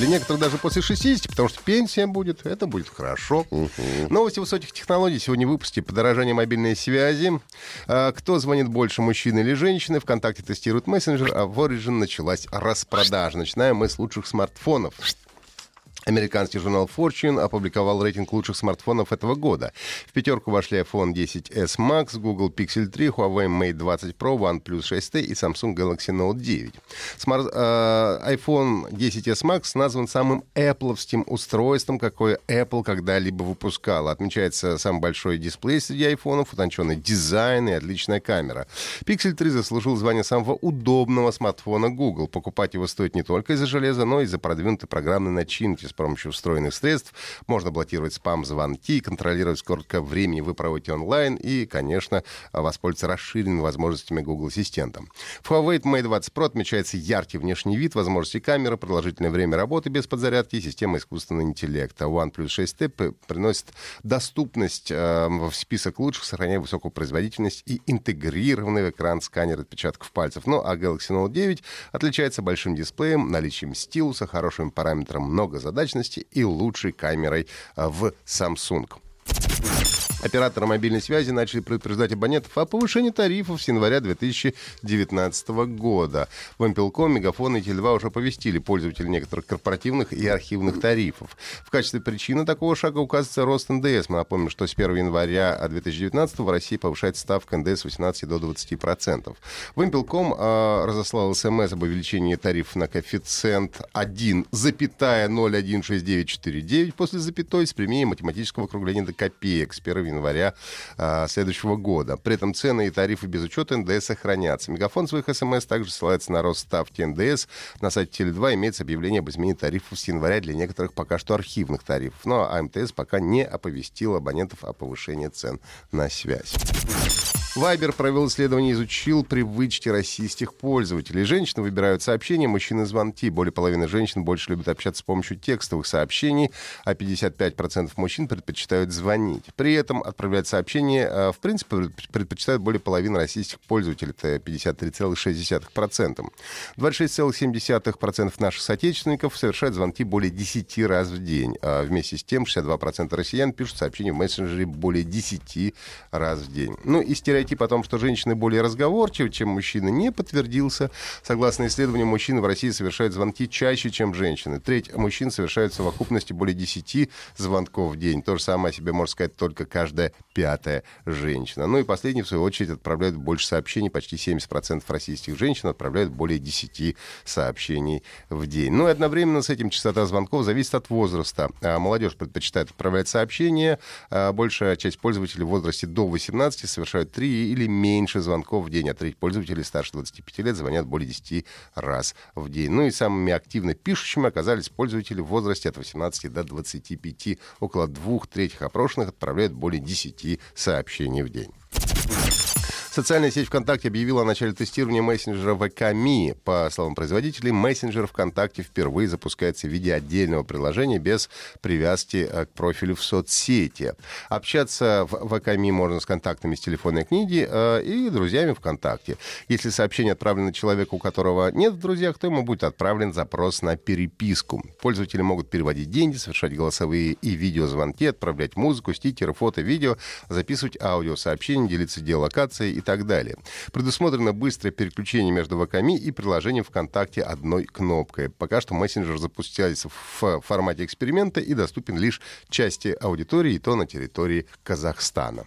Для некоторых даже после 60, потому что пенсия будет, это будет хорошо. Новости высоких технологий сегодня в выпуске. Подорожание мобильной связи. А, кто звонит больше, мужчины или женщины? ВКонтакте тестируют мессенджер, а в Origin началась распродажа. Начинаем мы с лучших смартфонов. Американский журнал Fortune опубликовал рейтинг лучших смартфонов этого года. В пятерку вошли iPhone 10s Max, Google Pixel 3, Huawei Mate 20 Pro, OnePlus 6T и Samsung Galaxy Note 9. Смарт, э, iPhone 10s Max назван самым Apple устройством, какое Apple когда-либо выпускала. Отмечается самый большой дисплей среди айфонов, утонченный дизайн и отличная камера. Pixel 3 заслужил звание самого удобного смартфона Google. Покупать его стоит не только из-за железа, но и из-за продвинутой программной начинки помощью встроенных средств. Можно блокировать спам-звонки, контролировать сколько времени вы проводите онлайн и, конечно, воспользоваться расширенными возможностями Google Ассистента. В Huawei Mate 20 Pro отмечается яркий внешний вид, возможности камеры, продолжительное время работы без подзарядки и система искусственного интеллекта. OnePlus 6T приносит доступность э, в список лучших, сохраняя высокую производительность и интегрированный в экран сканер отпечатков пальцев. Ну а Galaxy Note 9 отличается большим дисплеем, наличием стилуса, хорошим параметром много задач прозрачности и лучшей камерой а, в Samsung. Операторы мобильной связи начали предупреждать абонентов о повышении тарифов с января 2019 года. В Мпелком, Мегафон и Теле2 уже повестили пользователей некоторых корпоративных и архивных тарифов. В качестве причины такого шага указывается рост НДС. Мы напомним, что с 1 января 2019 в России повышается ставка ндс с 18 до 20%. Вымпелком э, разослал СМС об увеличении тарифов на коэффициент 1,016949 после запятой с применением математического округления до копеек с 1 января а, следующего года. При этом цены и тарифы без учета НДС сохранятся. Мегафон своих СМС также ссылается на рост ставки НДС. На сайте Теле2 имеется объявление об изменении тарифов с января для некоторых пока что архивных тарифов. Но АМТС пока не оповестил абонентов о повышении цен на связь. Вайбер провел исследование и изучил привычки российских пользователей. Женщины выбирают сообщения, мужчины — звонки. Более половины женщин больше любят общаться с помощью текстовых сообщений, а 55% мужчин предпочитают звонить. При этом отправлять сообщения, э, в принципе, предпочитают более половины российских пользователей. Это 53,6%. 26,7% наших соотечественников совершают звонки более 10 раз в день. А вместе с тем 62% россиян пишут сообщения в мессенджере более 10 раз в день. Ну и стереотип стереотип о том, что женщины более разговорчивы, чем мужчины, не подтвердился. Согласно исследованию, мужчины в России совершают звонки чаще, чем женщины. Треть мужчин совершают в совокупности более 10 звонков в день. То же самое о себе может сказать только каждая пятая женщина. Ну и последний, в свою очередь, отправляют больше сообщений. Почти 70% российских женщин отправляют более 10 сообщений в день. Ну и одновременно с этим частота звонков зависит от возраста. А молодежь предпочитает отправлять сообщения. А большая часть пользователей в возрасте до 18 совершают 3 или меньше звонков в день, а треть пользователей старше 25 лет звонят более 10 раз в день. Ну и самыми активно пишущими оказались пользователи в возрасте от 18 до 25. Около двух третьих опрошенных отправляют более 10 сообщений в день. Социальная сеть ВКонтакте объявила о начале тестирования мессенджера ВКМИ. По словам производителей, мессенджер ВКонтакте впервые запускается в виде отдельного приложения без привязки э, к профилю в соцсети. Общаться в ВКМИ можно с контактами с телефонной книги э, и друзьями ВКонтакте. Если сообщение отправлено человеку, у которого нет в друзьях, то ему будет отправлен запрос на переписку. Пользователи могут переводить деньги, совершать голосовые и видеозвонки, отправлять музыку, стикеры, фото, видео, записывать аудиосообщения, делиться геолокацией и так далее. Предусмотрено быстрое переключение между ВКМИ и приложением ВКонтакте одной кнопкой. Пока что мессенджер запустился в формате эксперимента и доступен лишь части аудитории, и то на территории Казахстана.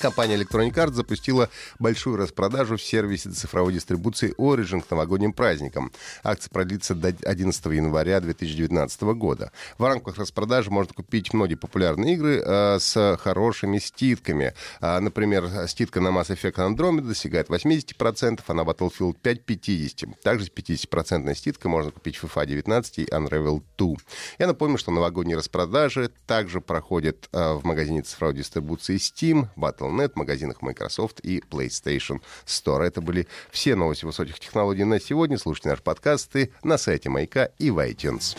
Компания Electronic Arts запустила большую распродажу в сервисе цифровой дистрибуции Origin к новогодним праздникам. Акция продлится до 11 января 2019 года. В рамках распродажи можно купить многие популярные игры э, с хорошими ститками. Э, например, ститка на Mass Effect Andromeda достигает 80%, а на Battlefield 5 — 50%. Также с 50% ститкой можно купить FIFA 19 и Unravel 2. Я напомню, что новогодние распродажи также проходят э, в магазине цифровой дистрибуции Steam, Battle Battle.net, магазинах Microsoft и PlayStation Store. Это были все новости высоких технологий на сегодня. Слушайте наши подкасты на сайте Маяка и в iTunes.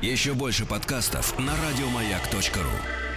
Еще больше подкастов на радиомаяк.ру